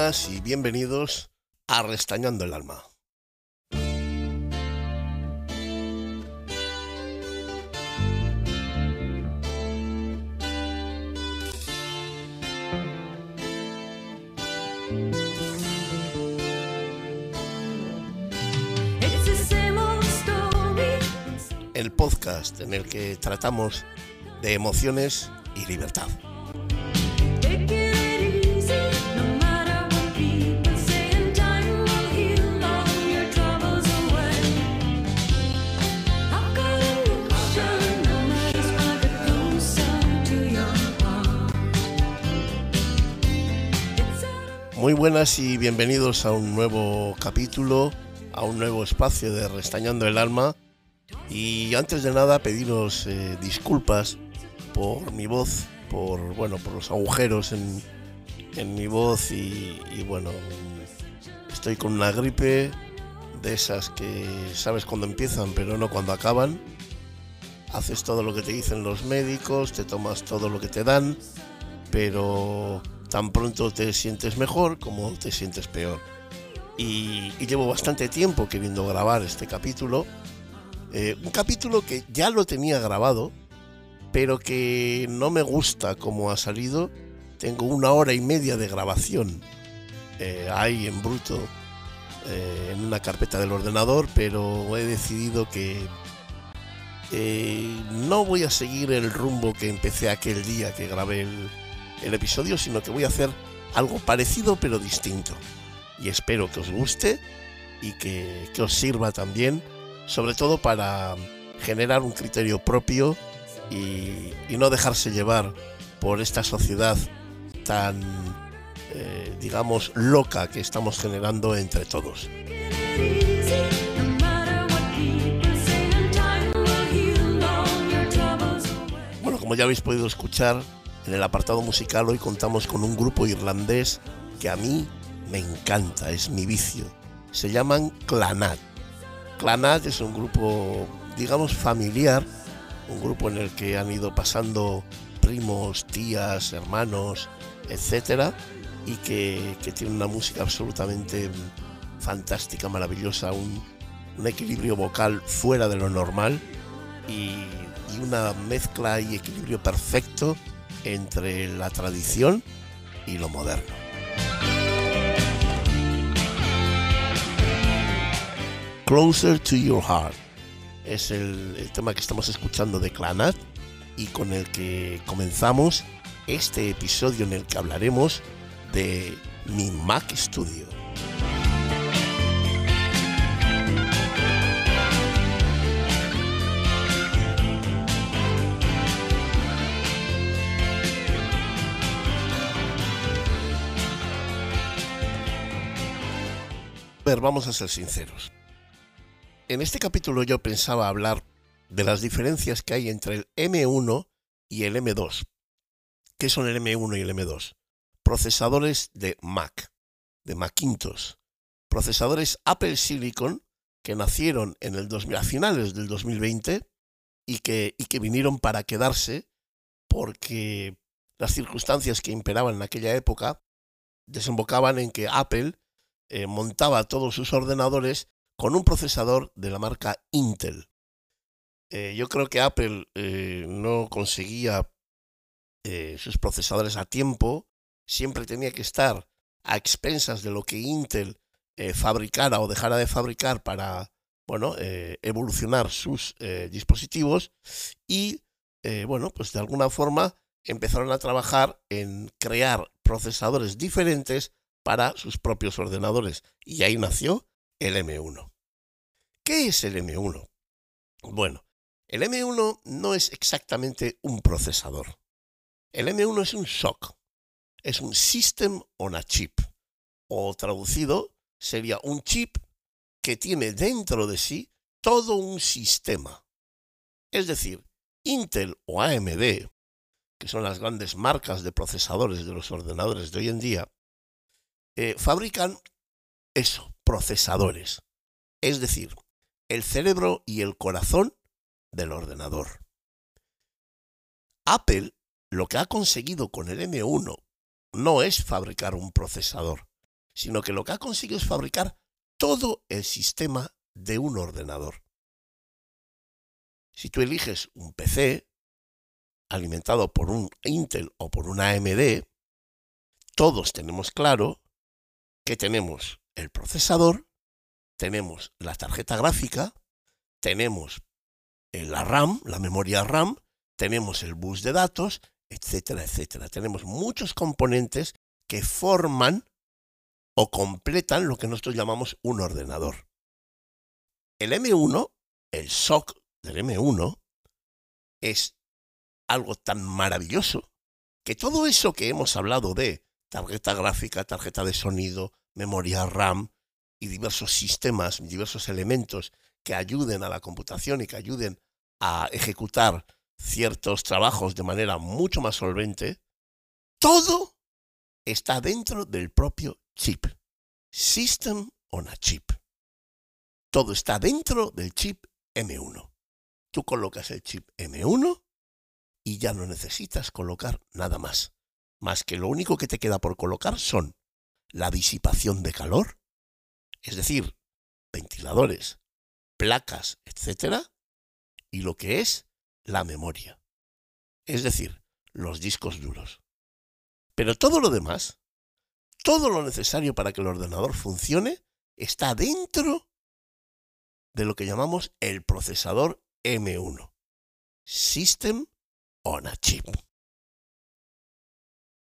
Y bienvenidos a Restañando el Alma. El podcast en el que tratamos de emociones y libertad. Muy buenas y bienvenidos a un nuevo capítulo, a un nuevo espacio de Restañando el Alma. Y antes de nada pediros eh, disculpas por mi voz, por bueno, por los agujeros en, mi voz y, y, bueno, estoy con una gripe de esas que sabes cuando empiezan pero no cuando acaban. Haces todo lo que te dicen los médicos, te tomas todo lo que te dan, pero tan pronto te sientes mejor como te sientes peor. Y, llevo bastante tiempo queriendo grabar este capítulo. Eh, un capítulo que ya lo tenía grabado, pero que no me gusta como ha salido. Tengo una hora y media de grabación eh, ahí en bruto eh, en una carpeta del ordenador, pero he decidido que no voy a seguir el rumbo que empecé aquel día que grabé el, el episodio, sino que voy a hacer algo parecido pero distinto. Y espero que os guste y que, os sirva también, sobre todo para generar un criterio propio y, no dejarse llevar por esta sociedad tan, eh, digamos, loca que estamos generando entre todos. Bueno, como ya habéis podido escuchar, en el apartado musical hoy contamos con un grupo irlandés que a mí me encanta, es mi vicio. Se llaman Clanat. Clanat es un grupo, digamos, familiar, un grupo en el que han ido pasando primos, tías, hermanos, etcétera, y que, tiene una música absolutamente fantástica, maravillosa, un, equilibrio vocal fuera de lo normal y, y una mezcla y equilibrio perfecto entre la tradición y lo moderno. Closer to Your Heart es el, tema que estamos escuchando de Clanat y con el que comenzamos este episodio en el que hablaremos de mi Mac Studio. Vamos a ser sinceros. En este capítulo yo pensaba hablar de las diferencias que hay entre el M1 y el M2. ¿Qué son el M1 y el M2? Procesadores de Mac, de Macintosh. Procesadores Apple Silicon que nacieron en el 2000, a finales del 2020 y que, y que vinieron para quedarse porque las circunstancias que imperaban en aquella época desembocaban en que Apple eh, montaba todos sus ordenadores con un procesador de la marca Intel. Eh, yo creo que Apple eh, no conseguía sus procesadores a tiempo, siempre tenía que estar a expensas de lo que Intel fabricara o dejara de fabricar para bueno, evolucionar sus dispositivos y bueno, pues de alguna forma empezaron a trabajar en crear procesadores diferentes para sus propios ordenadores. Y ahí nació el M1. ¿Qué es el M1? Bueno, el M1 no es exactamente un procesador. El M1 es un SOC, es un System on a Chip, o traducido sería un chip que tiene dentro de sí todo un sistema. Es decir, Intel o AMD, que son las grandes marcas de procesadores de los ordenadores de hoy en día, eh, fabrican eso, procesadores. Es decir, el cerebro y el corazón del ordenador. Apple lo que ha conseguido con el M1 no es fabricar un procesador, sino que lo que ha conseguido es fabricar todo el sistema de un ordenador. Si tú eliges un PC alimentado por un Intel o por una AMD, todos tenemos claro que tenemos el procesador, tenemos la tarjeta gráfica, tenemos la RAM, la memoria RAM, tenemos el bus de datos, etcétera, etcétera. Tenemos muchos componentes que forman o completan lo que nosotros llamamos un ordenador. El M1, el SOC del M1, es algo tan maravilloso que todo eso que hemos hablado de tarjeta gráfica, tarjeta de sonido, memoria RAM y diversos sistemas, diversos elementos que ayuden a la computación y que ayuden a ejecutar ciertos trabajos de manera mucho más solvente, todo está dentro del propio chip. System on a chip. Todo está dentro del chip M1. Tú colocas el chip M1 y ya no necesitas colocar nada más. Más que lo único que te queda por colocar son la disipación de calor, es decir, ventiladores, placas, etcétera, y lo que es la memoria, es decir, los discos duros. Pero todo lo demás, todo lo necesario para que el ordenador funcione, está dentro de lo que llamamos el procesador M1, System on a Chip.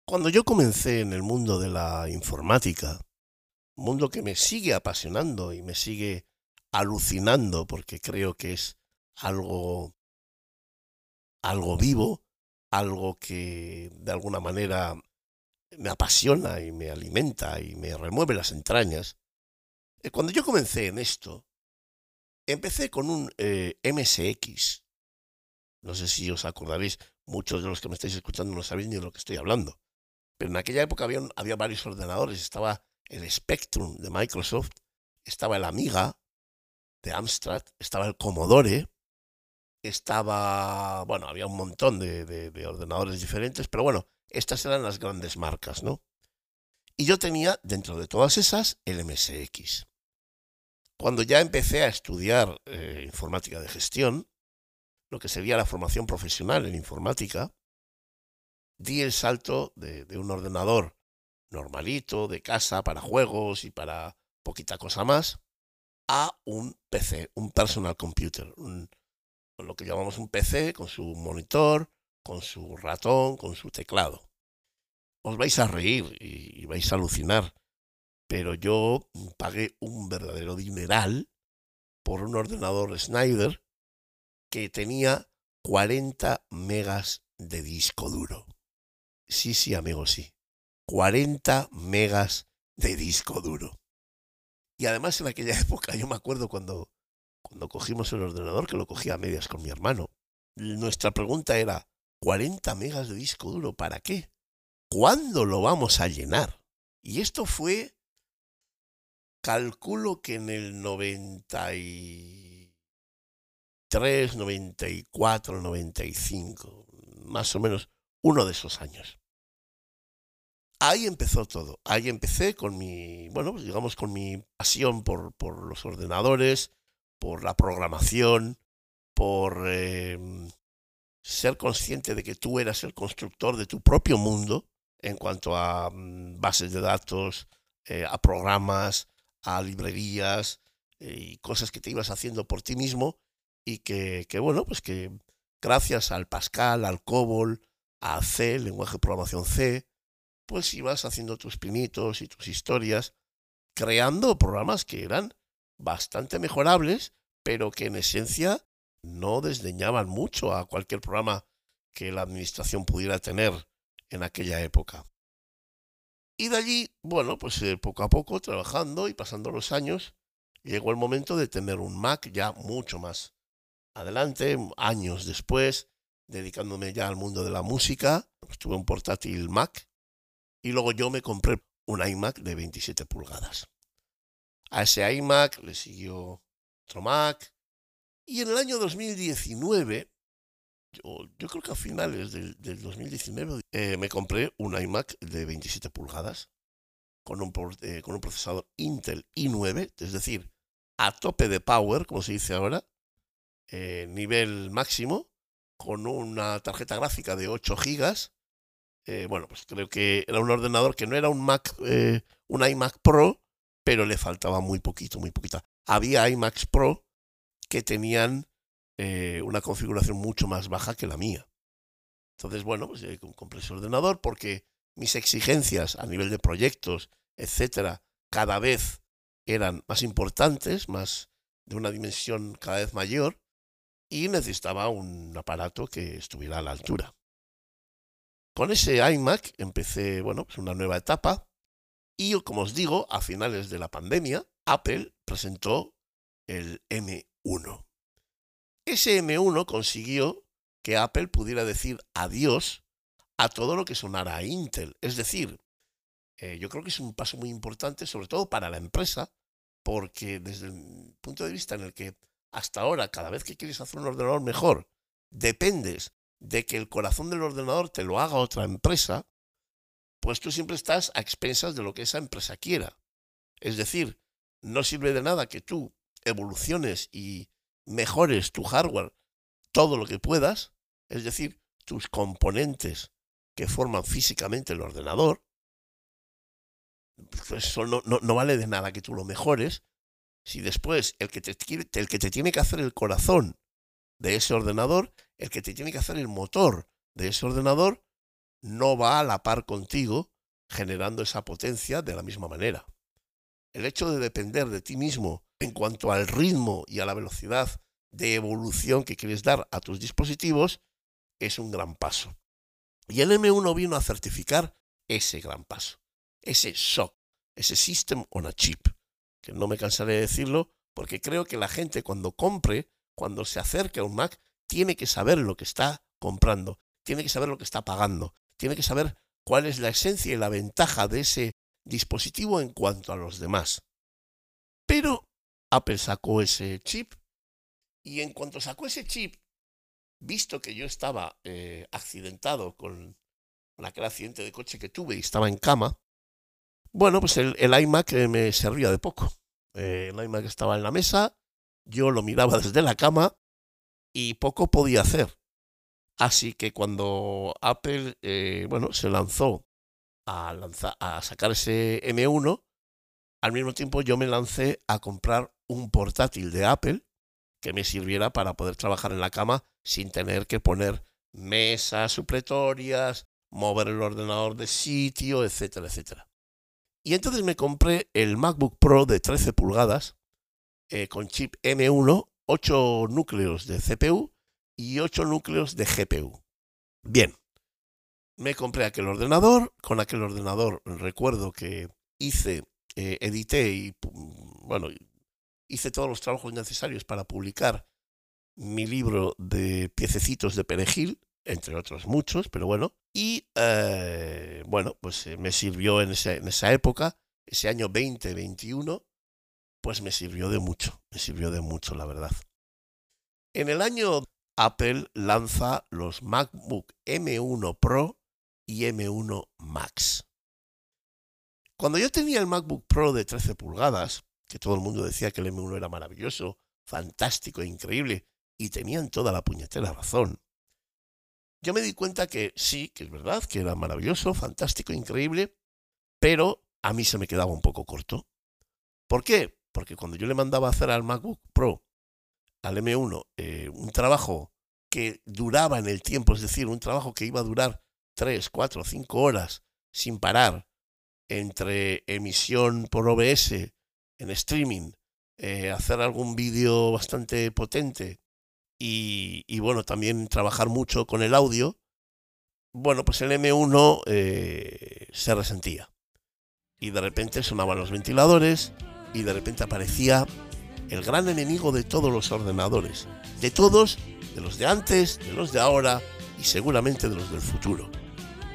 Cuando yo comencé en el mundo de la informática, mundo que me sigue apasionando y me sigue alucinando porque creo que es algo algo vivo, algo que de alguna manera me apasiona y me alimenta y me remueve las entrañas. Eh, cuando yo comencé en esto, empecé con un eh, MSX. No sé si os acordaréis, muchos de los que me estáis escuchando no sabéis ni de lo que estoy hablando. Pero en aquella época había, había varios ordenadores. Estaba el Spectrum de Microsoft, estaba el Amiga de Amstrad, estaba el Commodore, estaba, bueno, había un montón de, ordenadores diferentes, pero bueno, estas eran las grandes marcas, ¿no? Y yo tenía dentro de todas esas el MSX. Cuando ya empecé a estudiar eh, informática de gestión, lo que sería la formación profesional en informática, di el salto de, un ordenador normalito, de casa, para juegos y para poquita cosa más, a un PC, un personal computer, un, lo que llamamos un PC, con su monitor, con su ratón, con su teclado. Os vais a reír y, vais a alucinar, pero yo pagué un verdadero dineral por un ordenador Snyder que tenía 40 megas de disco duro. Sí, sí, amigos, sí. 40 megas de disco duro. Y además en aquella época, yo me acuerdo cuando cuando cogimos el ordenador, que lo cogía a medias con mi hermano, nuestra pregunta era, ¿40 megas de disco duro para qué? ¿Cuándo lo vamos a llenar? Y esto fue, calculo que en el 93, 94, 95, más o menos uno de esos años. Ahí empezó todo. Ahí empecé con mi, bueno, digamos con mi pasión por, los ordenadores, por la programación, por em, ser consciente de que tú eras el constructor de tu propio mundo en cuanto a mm, bases de datos, eh, a programas, a librerías eh, y cosas que te ibas haciendo por ti mismo y que, bueno, pues que gracias al Pascal, al COBOL, a C, lenguaje de programación C, pues ibas haciendo tus pinitos y tus historias, creando programas que eran bastante mejorables, pero que en esencia no desdeñaban mucho a cualquier programa que la administración pudiera tener en aquella época. Y de allí, bueno, pues eh, poco a poco, trabajando y pasando los años, llegó el momento de tener un Mac ya mucho más adelante, años después, dedicándome ya al mundo de la música, tuve un portátil Mac y luego yo me compré un iMac de 27 pulgadas. A ese iMac le siguió otro Mac. Y en el año 2019 yo, creo que a finales del, 2019 eh, me compré un iMac de 27 pulgadas con un, eh, con un procesador Intel i9, es decir, a tope de power, como se dice ahora, eh, nivel máximo, con una tarjeta gráfica de 8 GB. bueno, pues creo que era un ordenador que no era un Mac, un iMac Pro, pero le faltaba muy poquito, muy poquita. Había iMacs Pro que tenían eh, una configuración mucho más baja que la mía. Entonces, bueno, pues compré ese ordenador porque mis exigencias a nivel de proyectos, etcétera, cada vez eran más importantes, más de una dimensión cada vez mayor, y necesitaba un aparato que estuviera a la altura. Con ese iMac empecé, bueno, pues una nueva etapa, y como os digo, a finales de la pandemia, Apple presentó el M1. Ese M1 consiguió que Apple pudiera decir adiós a todo lo que sonara a Intel. Es decir, eh, yo creo que es un paso muy importante, sobre todo para la empresa, porque desde el punto de vista en el que hasta ahora, cada vez que quieres hacer un ordenador mejor, dependes de que el corazón del ordenador te lo haga otra empresa, pues tú siempre estás a expensas de lo que esa empresa quiera. Es decir, no sirve de nada que tú evoluciones y mejores tu hardware todo lo que puedas, es decir, tus componentes que forman físicamente el ordenador, pues eso no, no, vale de nada que tú lo mejores si después el que, te, el que te tiene que hacer el corazón de ese ordenador, el que te tiene que hacer el motor de ese ordenador, no va a la par contigo generando esa potencia de la misma manera. El hecho de depender de ti mismo en cuanto al ritmo y a la velocidad de evolución que quieres dar a tus dispositivos es un gran paso. Y el M1 vino a certificar ese gran paso, ese SOC, ese System on a Chip, que no me cansaré de decirlo porque creo que la gente cuando compre, cuando se acerque a un Mac, tiene que saber lo que está comprando, tiene que saber lo que está pagando, tiene que saber cuál es la esencia y la ventaja de ese dispositivo en cuanto a los demás. Pero Apple sacó ese chip y en cuanto sacó ese chip, visto que yo estaba eh, accidentado con, aquel accidente de coche que tuve y estaba en cama, bueno, pues el, iMac eh, me servía de poco. Eh, el iMac estaba en la mesa, yo lo miraba desde la cama y poco podía hacer. Así que cuando Apple, bueno, se lanzó a, lanzar, a sacar ese M1, al mismo tiempo yo me lancé a comprar un portátil de Apple que me sirviera para poder trabajar en la cama sin tener que poner mesas supletorias, mover el ordenador de sitio, etcétera, etcétera. Y entonces me compré el MacBook Pro de 13 pulgadas eh, con chip M1, 8 núcleos de CPU y 8 núcleos de GPU. Bien, me compré aquel ordenador, con aquel ordenador recuerdo que hice, eh, edité y, bueno, hice todos los trabajos necesarios para publicar mi libro de piececitos de perejil, entre otros muchos, pero bueno. Y eh, bueno, pues eh, me sirvió en, en esa época, ese año 2021, pues me sirvió de mucho, me sirvió de mucho, la verdad. En el año Apple lanza los MacBook M1 Pro y M1 Max. Cuando yo tenía el MacBook Pro de 13 pulgadas, que todo el mundo decía que el M1 era maravilloso, fantástico increíble, y tenían toda la puñetera razón. Yo me di cuenta que sí, que es verdad, que era maravilloso, fantástico, increíble, pero a mí se me quedaba un poco corto. ¿Por qué? Porque cuando yo le mandaba a hacer al MacBook Pro, al M1, eh, un trabajo que duraba en el tiempo, es decir, un trabajo que iba a durar 3, 4, 5 horas sin parar entre emisión por OBS en streaming, eh, hacer algún vídeo bastante potente y, bueno, también trabajar mucho con el audio, bueno, pues el M1 eh, se resentía. Y de repente sonaban los ventiladores y de repente aparecía el gran enemigo de todos los ordenadores, de todos, de los de antes, de los de ahora y seguramente de los del futuro,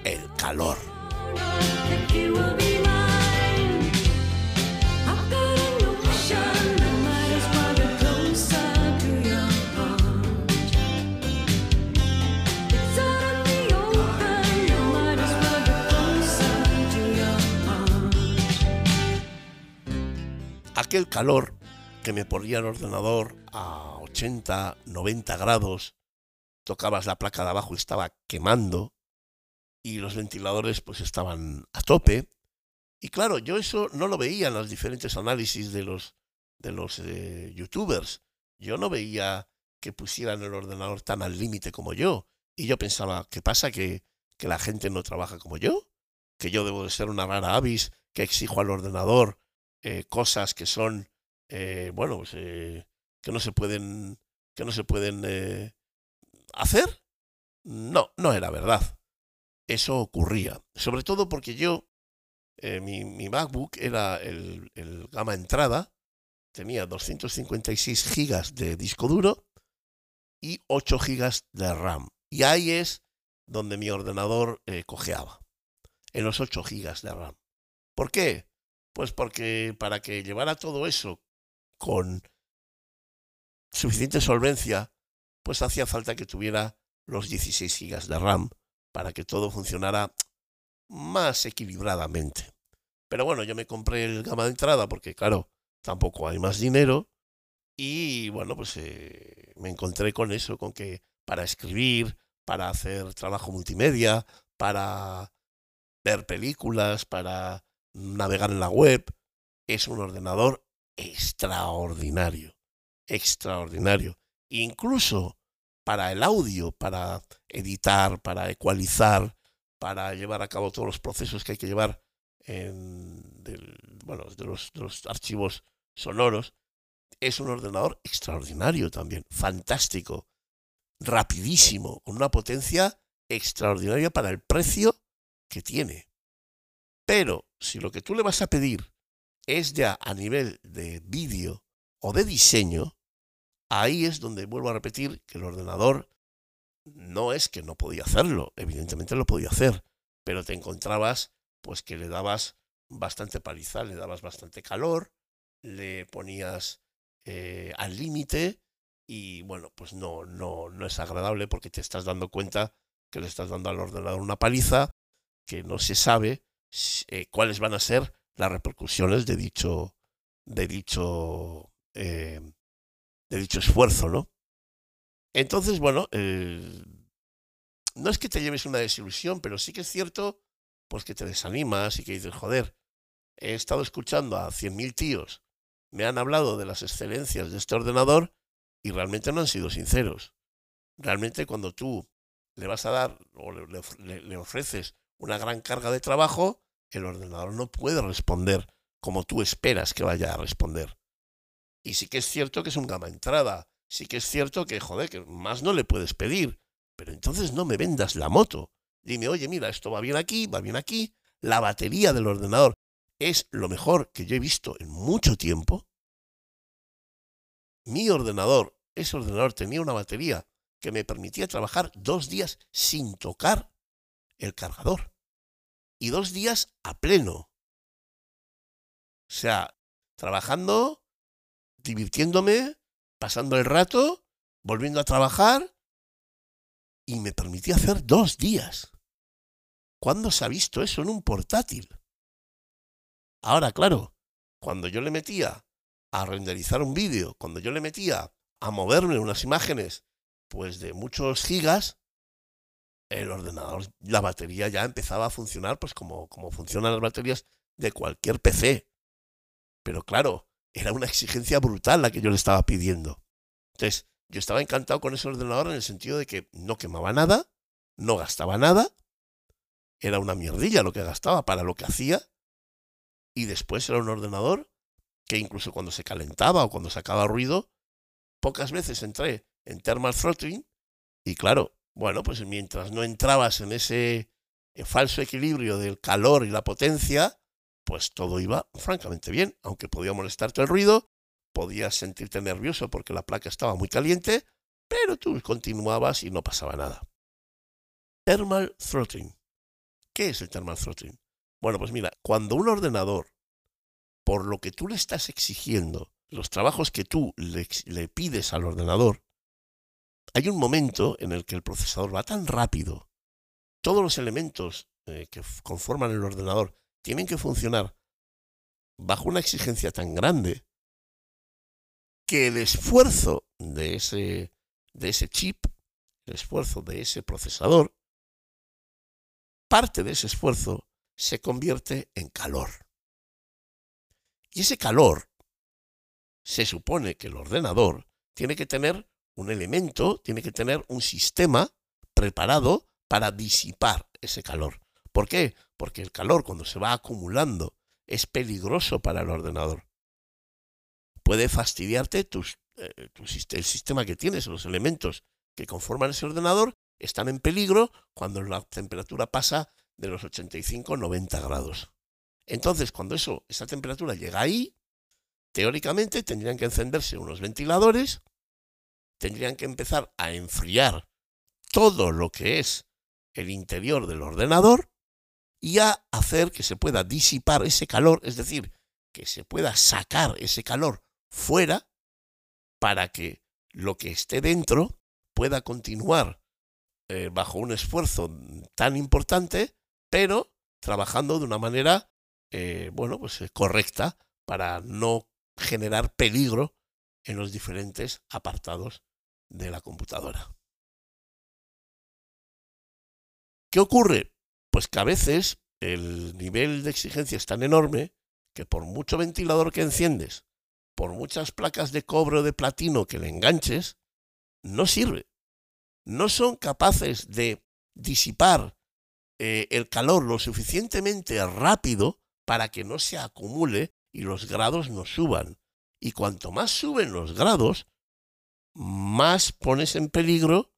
el calor. Aquel calor que me ponía el ordenador a 80, 90 grados, tocabas la placa de abajo y estaba quemando, y los ventiladores pues estaban a tope. Y claro, yo eso no lo veía en los diferentes análisis de los, de los eh, youtubers. Yo no veía que pusieran el ordenador tan al límite como yo. Y yo pensaba, ¿qué pasa? ¿Que, ¿Que la gente no trabaja como yo? ¿Que yo debo de ser una rara avis que exijo al ordenador eh, cosas que son, eh, bueno, pues, eh, que no se pueden, que no se pueden hacer? No, no era verdad. Eso ocurría. Sobre todo porque yo, mi, mi, MacBook era el, el gama entrada, tenía 256 gigas de disco duro y 8 gigas de RAM. Y ahí es donde mi ordenador cojeaba, en los 8 gigas de RAM. ¿Por qué? Pues porque para que llevara todo eso con suficiente solvencia, pues hacía falta que tuviera los 16 gigas de RAM para que todo funcionara más equilibradamente. Pero bueno, yo me compré el gama de entrada porque, claro, tampoco hay más dinero. Y bueno, pues eh, me encontré con eso, con que para escribir, para hacer trabajo multimedia, para ver películas, para navegar en la web, es un ordenador extraordinario, extraordinario. Incluso para el audio, para editar, para ecualizar, para llevar a cabo todos los procesos que hay que llevar en, del, bueno, de, los, de los archivos sonoros, es un ordenador extraordinario también, fantástico, rapidísimo, con una potencia extraordinaria para el precio que tiene. Pero si lo que tú le vas a pedir es ya a nivel de vídeo o de diseño, ahí es donde vuelvo a repetir que el ordenador no es que no podía hacerlo, evidentemente lo podía hacer, pero te encontrabas pues que le dabas bastante paliza, le dabas bastante calor, le ponías eh, al límite y bueno, pues no, no, no es agradable porque te estás dando cuenta que le estás dando al ordenador una paliza, que no se sabe eh, cuáles van a ser las repercusiones de dicho, de dicho, eh, de dicho esfuerzo, ¿no? Entonces, bueno, eh, no es que te lleves una desilusión, pero sí que es cierto, pues que te desanimas y que dices, joder, he estado escuchando a 100.000 tíos, me han hablado de las excelencias de este ordenador y realmente no han sido sinceros. Realmente cuando tú le vas a dar o le, ofreces una gran carga de trabajo, el ordenador no puede responder como tú esperas que vaya a responder. Y sí que es cierto que es un gama entrada, sí que es cierto que, joder, que más no le puedes pedir, pero entonces no me vendas la moto. Dime, oye, mira, esto va bien aquí, va bien aquí, la batería del ordenador es lo mejor que yo he visto en mucho tiempo. Mi ordenador, ese ordenador tenía una batería que me permitía trabajar dos días sin tocar el cargador. Y dos días a pleno. O sea, trabajando, divirtiéndome, pasando el rato, volviendo a trabajar, y me permitía hacer dos días. ¿Cuándo se ha visto eso en un portátil? Ahora, claro, cuando yo le metía a renderizar un vídeo, cuando yo le metía a moverme unas imágenes, pues de muchos gigas, el ordenador, la batería ya empezaba a funcionar pues como, como funcionan las baterías de cualquier PC. Pero claro, era una exigencia brutal la que yo le estaba pidiendo. Entonces, yo estaba encantado con ese ordenador en el sentido de que no quemaba nada, no gastaba nada, era una mierdilla lo que gastaba para lo que hacía, y después era un ordenador que incluso cuando se calentaba o cuando sacaba ruido, pocas veces entré en thermal throttling, y claro, bueno, pues mientras no entrabas en ese eh, falso equilibrio del calor y la potencia, pues todo iba francamente bien, aunque podía molestarte el ruido, podías sentirte nervioso porque la placa estaba muy caliente, pero tú continuabas y no pasaba nada. Thermal throttling. ¿Qué es el thermal throttling? Bueno, pues mira, cuando un ordenador, por lo que tú le estás exigiendo, los trabajos que tú le, le pides al ordenador, hay un momento en el que el procesador va tan rápido, todos los elementos eh, que conforman el ordenador tienen que funcionar bajo una exigencia tan grande que el esfuerzo de ese, de ese chip, el esfuerzo de ese procesador, parte de ese esfuerzo se convierte en calor. Y ese calor, se supone que el ordenador tiene que tener un elemento, tiene que tener un sistema preparado para disipar ese calor. ¿Por qué? Porque el calor cuando se va acumulando es peligroso para el ordenador. Puede fastidiarte tus, eh, el sistema que tienes, los elementos que conforman ese ordenador están en peligro cuando la temperatura pasa de los 85-90 grados. Entonces, cuando eso, esa temperatura llega ahí, teóricamente tendrían que encenderse unos ventiladores, tendrían que empezar a enfriar todo lo que es el interior del ordenador y a hacer que se pueda disipar ese calor, es decir, que se pueda sacar ese calor fuera para que lo que esté dentro pueda continuar eh, bajo un esfuerzo tan importante, pero trabajando de una manera, eh, bueno, pues eh, correcta para no generar peligro en los diferentes apartados de la computadora. ¿Qué ocurre? Pues que a veces el nivel de exigencia es tan enorme que por mucho ventilador que enciendes, por muchas placas de cobre o de platino que le enganches, no sirve. No son capaces de disipar eh, el calor lo suficientemente rápido para que no se acumule y los grados no suban. Y cuanto más suben los grados, más pones en peligro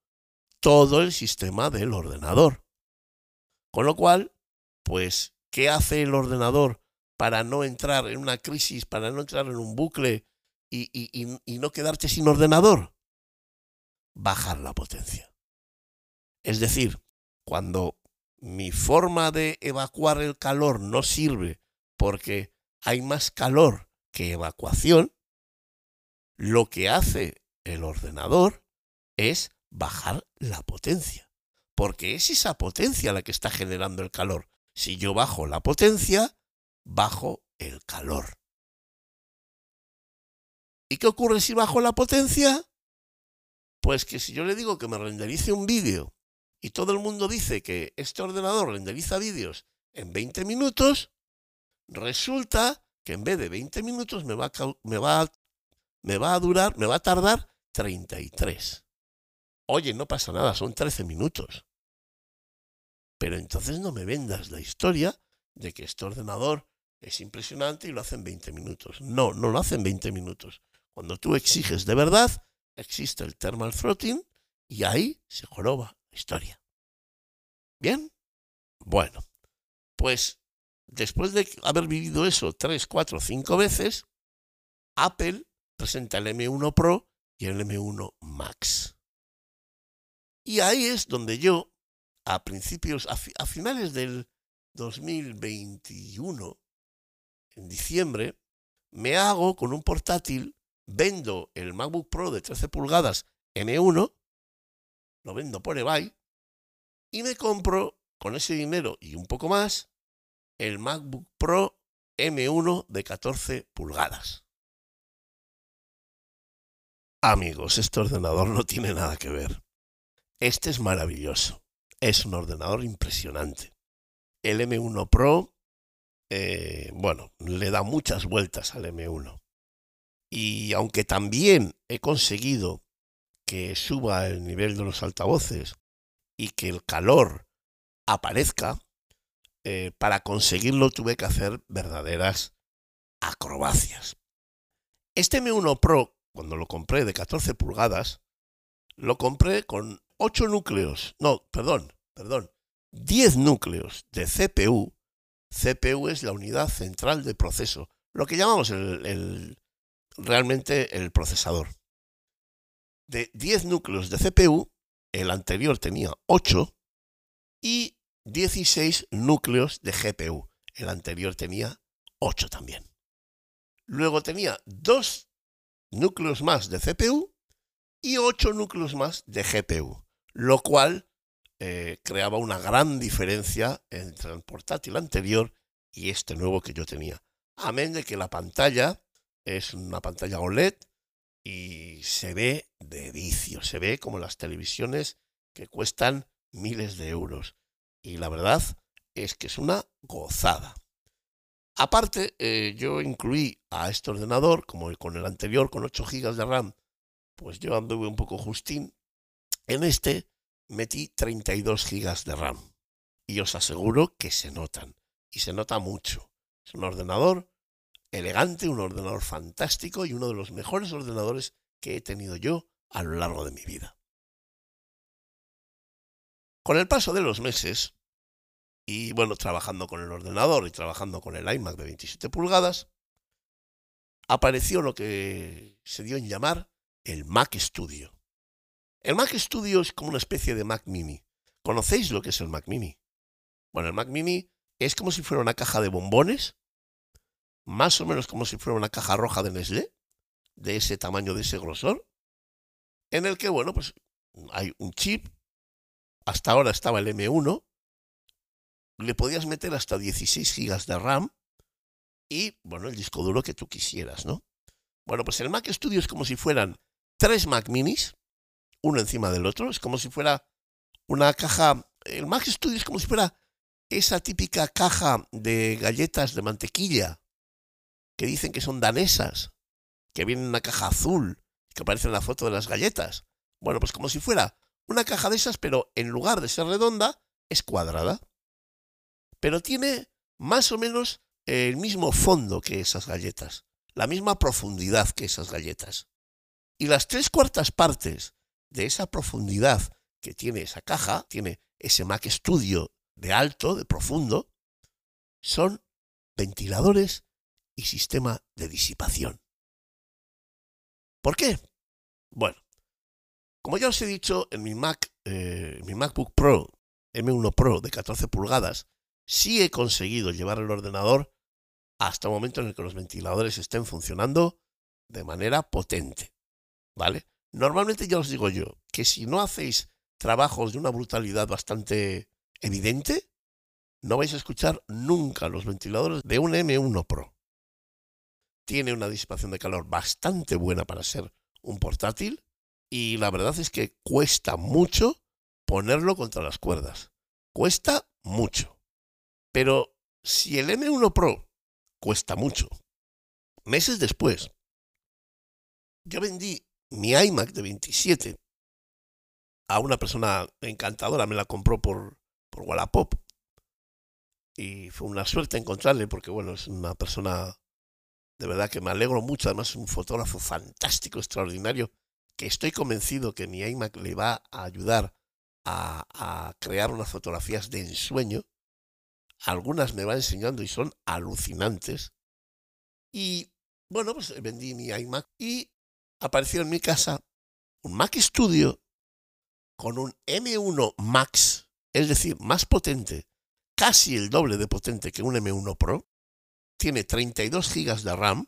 todo el sistema del ordenador. Con lo cual, pues, ¿qué hace el ordenador para no entrar en una crisis, para no entrar en un bucle y, y no quedarte sin ordenador? Bajar la potencia. Es decir, cuando mi forma de evacuar el calor no sirve porque hay más calor que evacuación, lo que hace el ordenador es bajar la potencia porque es esa potencia la que está generando el calor. Si yo bajo la potencia, bajo el calor. ¿Y qué ocurre si bajo la potencia? Pues que si yo le digo que me renderice un vídeo y todo el mundo dice que este ordenador renderiza vídeos en 20 minutos, resulta que en vez de 20 minutos me va a, me va me va a durar, me va a tardar 33. Oye, no pasa nada, son 13 minutos. Pero entonces no me vendas la historia de que este ordenador es impresionante y lo hace en 20 minutos. No, no lo hace en 20 minutos. Cuando tú exiges de verdad, existe el thermal throttling y ahí se joroba la historia. ¿Bien? Bueno, pues después de haber vivido eso 3, 4, 5 veces, Apple presenta el M1 Pro y el M1 Max. Y ahí es donde yo, a principios, a, finales del 2021, en diciembre, me hago con un portátil, vendo el MacBook Pro de 13 pulgadas M1, lo vendo por eBay, y me compro con ese dinero y un poco más el MacBook Pro M1 de 14 pulgadas. Amigos, este ordenador no tiene nada que ver. Este es maravilloso. Es un ordenador impresionante. El M1 Pro, eh, bueno, le da muchas vueltas al M1. Y aunque también he conseguido que suba el nivel de los altavoces y que el calor aparezca, eh, para conseguirlo tuve que hacer verdaderas acrobacias. Este M1 Pro, cuando lo compré de 14 pulgadas, lo compré con 8 núcleos, no, perdón, perdón, 10 núcleos de CPU. CPU es la unidad central de proceso, lo que llamamos realmente el procesador. De 10 núcleos de CPU, el anterior tenía 8 y 16 núcleos de GPU. El anterior tenía 8 también. Luego tenía 2 núcleos más de CPU y 8 núcleos más de GPU lo cual eh, creaba una gran diferencia entre el portátil anterior y este nuevo que yo tenía. Amén de que la pantalla es una pantalla OLED y se ve de vicio, se ve como las televisiones que cuestan miles de euros. Y la verdad es que es una gozada. Aparte, eh, yo incluí a este ordenador, como con el anterior, con 8 GB de RAM, pues yo anduve un poco justín. En este metí 32 GB de RAM. Y os aseguro que se notan. Y se nota mucho. Es un ordenador elegante, un ordenador fantástico y uno de los mejores ordenadores que he tenido yo a lo largo de mi vida. Con el paso de los meses, y bueno, trabajando con el ordenador y trabajando con el iMac de 27 pulgadas, apareció lo que se dio en llamar el Mac Studio. El Mac Studio es como una especie de Mac Mini. ¿Conocéis lo que es el Mac Mini? Bueno, el Mac Mini es como si fuera una caja de bombones, más o menos como si fuera una caja roja de Nestlé, de ese tamaño, de ese grosor, en el que, bueno, pues hay un chip, hasta ahora estaba el M1, le podías meter hasta 16 GB de RAM y, bueno, el disco duro que tú quisieras, ¿no? Bueno, pues el Mac Studio es como si fueran tres Mac Minis, uno encima del otro, es como si fuera una caja, el Mac Studio es como si fuera esa típica caja de galletas de mantequilla que dicen que son danesas, que vienen en una caja azul, que aparece en la foto de las galletas. Bueno, pues como si fuera una caja de esas, pero en lugar de ser redonda, es cuadrada pero tiene más o menos el mismo fondo que esas galletas, la misma profundidad que esas galletas. Y las tres cuartas partes de esa profundidad que tiene esa caja, tiene ese Mac Studio de alto, de profundo, son ventiladores y sistema de disipación. ¿Por qué? Bueno, como ya os he dicho, en mi Mac, eh, mi MacBook Pro M1 Pro de 14 pulgadas, sí he conseguido llevar el ordenador hasta el momento en el que los ventiladores estén funcionando de manera potente. ¿Vale? Normalmente ya os digo yo que si no hacéis trabajos de una brutalidad bastante evidente, no vais a escuchar nunca los ventiladores de un M1 Pro. Tiene una disipación de calor bastante buena para ser un portátil y la verdad es que cuesta mucho ponerlo contra las cuerdas. Cuesta mucho. Pero si el M1 Pro cuesta mucho, meses después, yo vendí mi iMac de 27 a una persona encantadora, me la compró por, por Wallapop. Y fue una suerte encontrarle porque, bueno, es una persona de verdad que me alegro mucho. Además, es un fotógrafo fantástico, extraordinario, que estoy convencido que mi iMac le va a ayudar a, a crear unas fotografías de ensueño algunas me va enseñando y son alucinantes. Y bueno, pues vendí mi iMac y apareció en mi casa un Mac Studio con un M1 Max, es decir, más potente, casi el doble de potente que un M1 Pro. Tiene 32 GB de RAM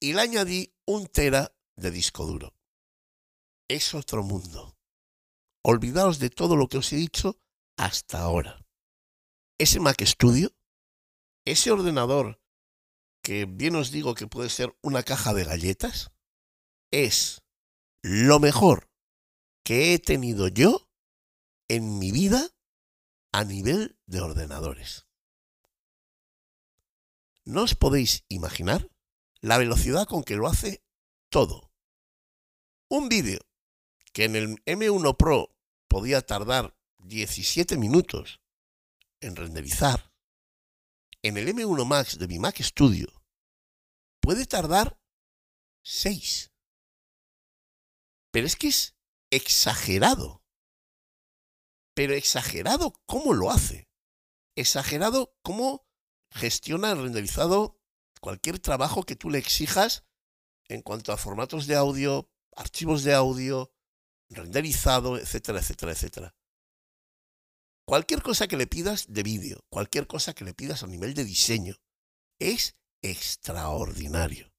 y le añadí un tera de disco duro. Es otro mundo. Olvidaos de todo lo que os he dicho hasta ahora ese Mac Studio, ese ordenador que bien os digo que puede ser una caja de galletas, es lo mejor que he tenido yo en mi vida a nivel de ordenadores. No os podéis imaginar la velocidad con que lo hace todo. Un vídeo que en el M1 Pro podía tardar 17 minutos en renderizar, en el M1 Max de mi Mac Studio, puede tardar 6. Pero es que es exagerado. Pero exagerado cómo lo hace. Exagerado cómo gestiona el renderizado cualquier trabajo que tú le exijas en cuanto a formatos de audio, archivos de audio, renderizado, etcétera, etcétera, etcétera. Cualquier cosa que le pidas de vídeo, cualquier cosa que le pidas a nivel de diseño, es extraordinario.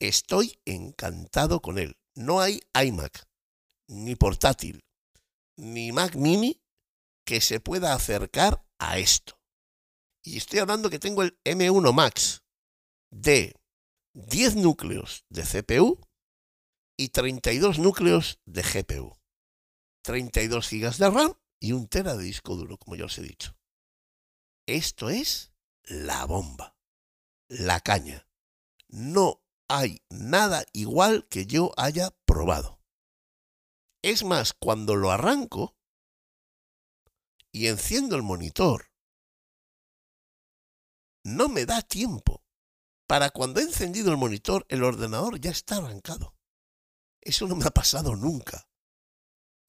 Estoy encantado con él. No hay iMac, ni portátil, ni Mac mini que se pueda acercar a esto. Y estoy hablando que tengo el M1 Max de 10 núcleos de CPU y 32 núcleos de GPU. 32 GB de RAM y un tera de disco duro, como ya os he dicho. Esto es la bomba, la caña. No hay nada igual que yo haya probado. Es más, cuando lo arranco y enciendo el monitor, no me da tiempo. Para cuando he encendido el monitor, el ordenador ya está arrancado. Eso no me ha pasado nunca.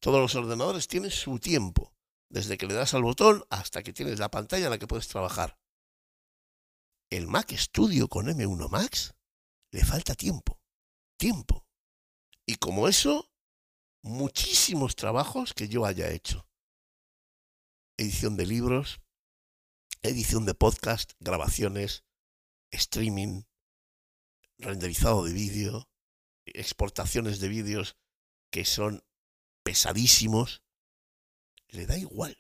Todos los ordenadores tienen su tiempo, desde que le das al botón hasta que tienes la pantalla en la que puedes trabajar. El Mac Studio con M1 Max le falta tiempo, tiempo. Y como eso, muchísimos trabajos que yo haya hecho. Edición de libros, edición de podcast, grabaciones, streaming, renderizado de vídeo, exportaciones de vídeos que son pesadísimos, le da igual.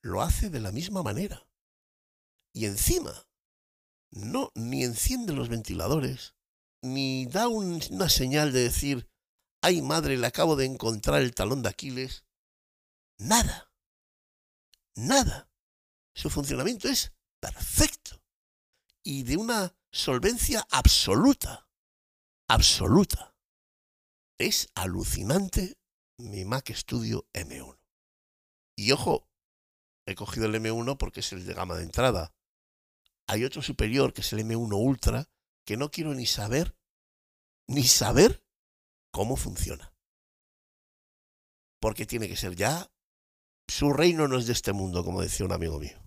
Lo hace de la misma manera. Y encima, no ni enciende los ventiladores, ni da una señal de decir, ay madre, le acabo de encontrar el talón de Aquiles. Nada. Nada. Su funcionamiento es perfecto y de una solvencia absoluta. Absoluta. Es alucinante mi Mac Studio M1. Y ojo, he cogido el M1 porque es el de gama de entrada. Hay otro superior que es el M1 Ultra que no quiero ni saber, ni saber cómo funciona. Porque tiene que ser ya, su reino no es de este mundo, como decía un amigo mío.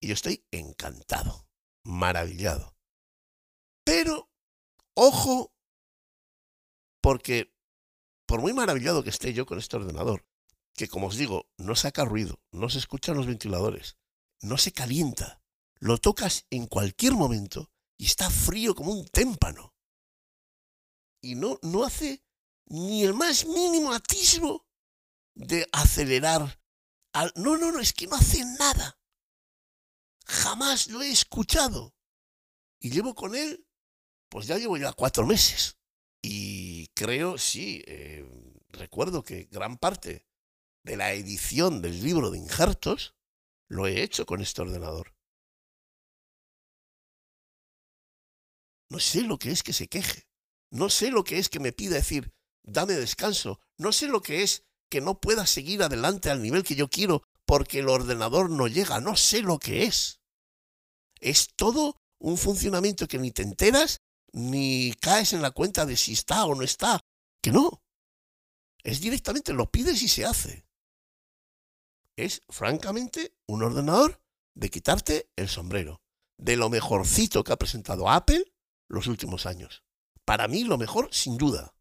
Y yo estoy encantado, maravillado. Pero, ojo, porque por muy maravillado que esté yo con este ordenador, que como os digo, no saca ruido, no se escuchan los ventiladores, no se calienta, lo tocas en cualquier momento y está frío como un témpano. Y no, no hace ni el más mínimo atisbo de acelerar. Al... No, no, no, es que no hace nada. Jamás lo he escuchado. Y llevo con él, pues ya llevo ya cuatro meses. Y creo, sí, eh, recuerdo que gran parte de la edición del libro de injertos lo he hecho con este ordenador. No sé lo que es que se queje. No sé lo que es que me pida decir, dame descanso. No sé lo que es que no pueda seguir adelante al nivel que yo quiero porque el ordenador no llega. No sé lo que es. Es todo un funcionamiento que ni te enteras ni caes en la cuenta de si está o no está. Que no. Es directamente lo pides y se hace. Es francamente un ordenador de quitarte el sombrero. De lo mejorcito que ha presentado Apple los últimos años. Para mí lo mejor, sin duda.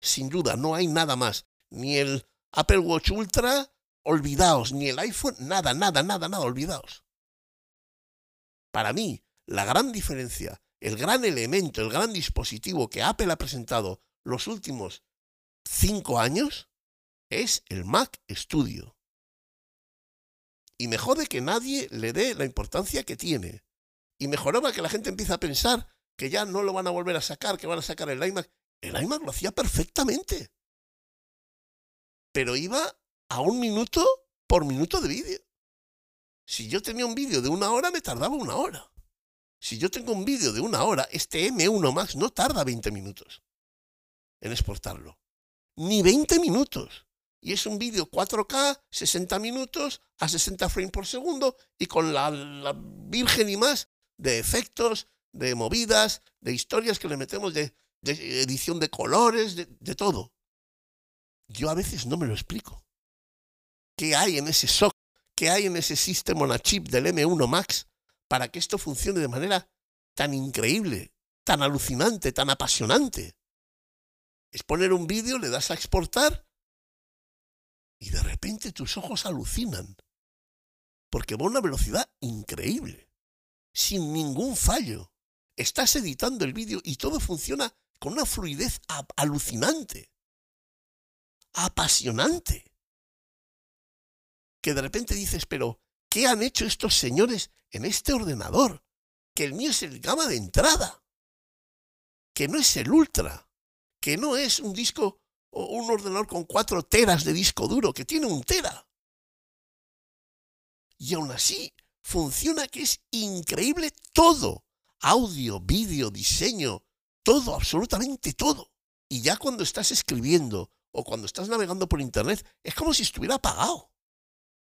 Sin duda, no hay nada más. Ni el Apple Watch Ultra, olvidaos. Ni el iPhone, nada, nada, nada, nada, olvidaos. Para mí, la gran diferencia, el gran elemento, el gran dispositivo que Apple ha presentado los últimos cinco años es el Mac Studio. Y me jode que nadie le dé la importancia que tiene. Y mejoraba que la gente empiece a pensar que ya no lo van a volver a sacar, que van a sacar el iMac. El iMac lo hacía perfectamente. Pero iba a un minuto por minuto de vídeo. Si yo tenía un vídeo de una hora, me tardaba una hora. Si yo tengo un vídeo de una hora, este M1 Max no tarda 20 minutos en exportarlo. Ni 20 minutos. Y es un vídeo 4K, 60 minutos, a 60 frames por segundo y con la, la virgen y más de efectos, de movidas, de historias que le metemos, de, edición de colores, de, de, todo. Yo a veces no me lo explico. ¿Qué hay en ese SOC? ¿Qué hay en ese sistema on a chip del M1 Max para que esto funcione de manera tan increíble, tan alucinante, tan apasionante? Es poner un vídeo, le das a exportar y de repente tus ojos alucinan. Porque va a una velocidad increíble, sin ningún fallo estás editando el vídeo y todo funciona con una fluidez alucinante, apasionante. Que de repente dices, pero, ¿qué han hecho estos señores en este ordenador? Que el mío es el gama de entrada, que no es el ultra. que no es un disco o un ordenador con cuatro teras de disco duro, que tiene un tera. Y aún así, funciona que es increíble todo. Audio, vídeo, diseño, todo, absolutamente todo. Y ya cuando estás escribiendo o cuando estás navegando por Internet, es como si estuviera apagado.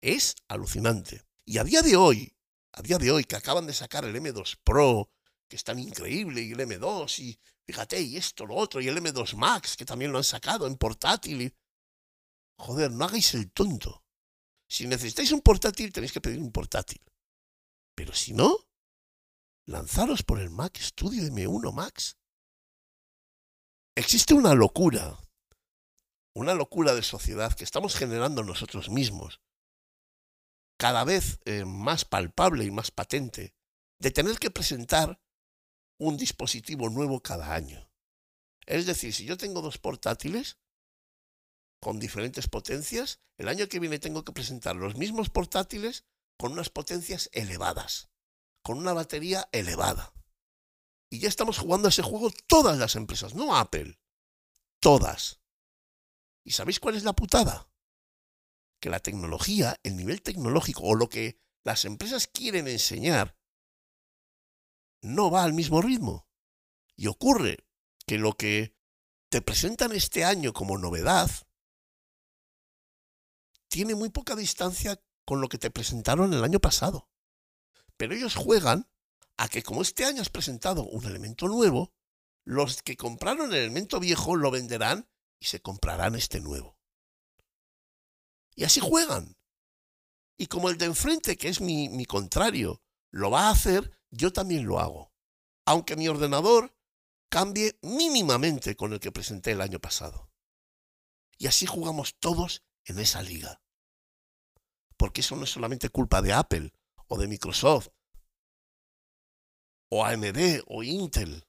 Es alucinante. Y a día de hoy, a día de hoy que acaban de sacar el M2 Pro, que es tan increíble, y el M2, y fíjate, y esto, lo otro, y el M2 Max, que también lo han sacado en portátil. Y... Joder, no hagáis el tonto. Si necesitáis un portátil, tenéis que pedir un portátil. Pero si no, lanzaros por el Mac Studio M1 Max. Existe una locura, una locura de sociedad que estamos generando nosotros mismos, cada vez eh, más palpable y más patente, de tener que presentar un dispositivo nuevo cada año. Es decir, si yo tengo dos portátiles con diferentes potencias, el año que viene tengo que presentar los mismos portátiles con unas potencias elevadas, con una batería elevada. Y ya estamos jugando a ese juego todas las empresas, no Apple. Todas. ¿Y sabéis cuál es la putada? Que la tecnología, el nivel tecnológico o lo que las empresas quieren enseñar no va al mismo ritmo. Y ocurre que lo que te presentan este año como novedad tiene muy poca distancia con lo que te presentaron el año pasado. Pero ellos juegan a que como este año has presentado un elemento nuevo, los que compraron el elemento viejo lo venderán y se comprarán este nuevo. Y así juegan. Y como el de enfrente, que es mi, mi contrario, lo va a hacer, yo también lo hago. Aunque mi ordenador cambie mínimamente con el que presenté el año pasado. Y así jugamos todos en esa liga. Porque eso no es solamente culpa de Apple o de Microsoft o AMD o Intel.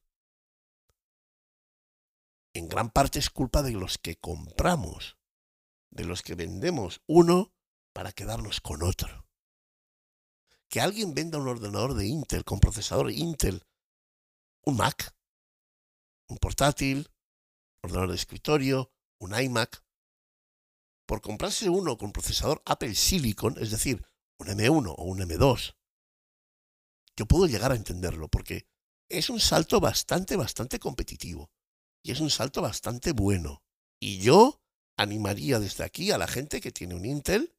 En gran parte es culpa de los que compramos, de los que vendemos uno para quedarnos con otro que alguien venda un ordenador de Intel con procesador Intel, un Mac, un portátil, ordenador de escritorio, un iMac, por comprarse uno con procesador Apple Silicon, es decir, un M1 o un M2, yo puedo llegar a entenderlo porque es un salto bastante, bastante competitivo y es un salto bastante bueno. Y yo animaría desde aquí a la gente que tiene un Intel,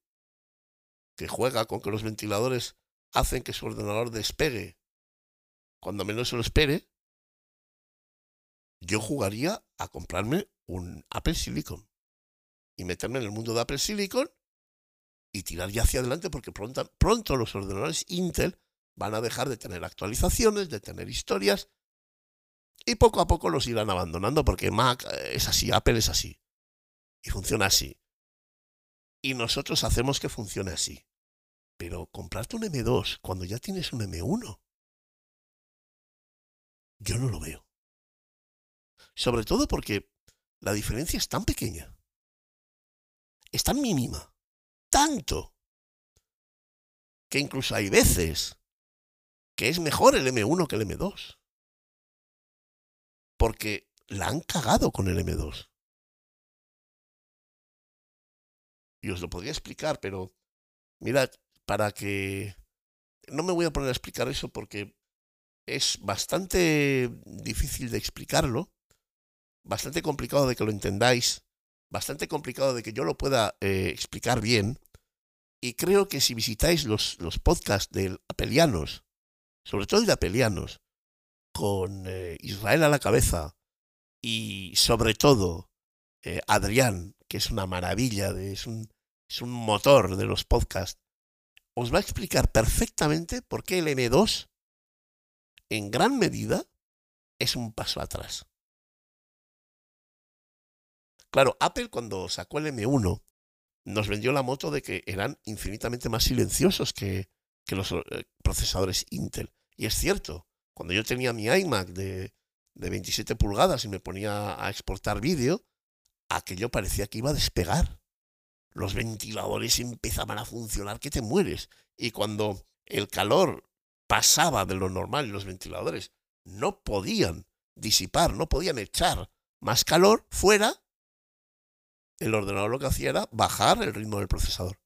que juega con que los ventiladores hacen que su ordenador despegue cuando menos lo espere, yo jugaría a comprarme un Apple Silicon y meterme en el mundo de Apple Silicon y tirar ya hacia adelante porque pronto, pronto los ordenadores Intel van a dejar de tener actualizaciones, de tener historias y poco a poco los irán abandonando porque Mac eh, es así, Apple es así y funciona así. Y nosotros hacemos que funcione así. Pero comprarte un M2 cuando ya tienes un M1, yo no lo veo. Sobre todo porque la diferencia es tan pequeña. Es tan mínima. Tanto. Que incluso hay veces que es mejor el M1 que el M2. Porque la han cagado con el M2. Y os lo podría explicar, pero mirad, para que... No me voy a poner a explicar eso porque es bastante difícil de explicarlo, bastante complicado de que lo entendáis, bastante complicado de que yo lo pueda eh, explicar bien. Y creo que si visitáis los, los podcasts de Apelianos, sobre todo de Apelianos, con eh, Israel a la cabeza y sobre todo eh, Adrián, que es una maravilla, de, es, un, motor de los podcasts, os va a explicar perfectamente por qué el M2 en gran medida es un paso atrás. Claro, Apple cuando sacó el M1 nos vendió la moto de que eran infinitamente más silenciosos que, los eh, procesadores Intel. Y es cierto, cuando yo tenía mi iMac de, de 27 pulgadas y me ponía a exportar vídeo, aquello parecía que iba a despegar los ventiladores empezaban a funcionar que te mueres. Y cuando el calor pasaba de lo normal y los ventiladores no podían disipar, no podían echar más calor fuera, el ordenador lo que hacía era bajar el ritmo del procesador.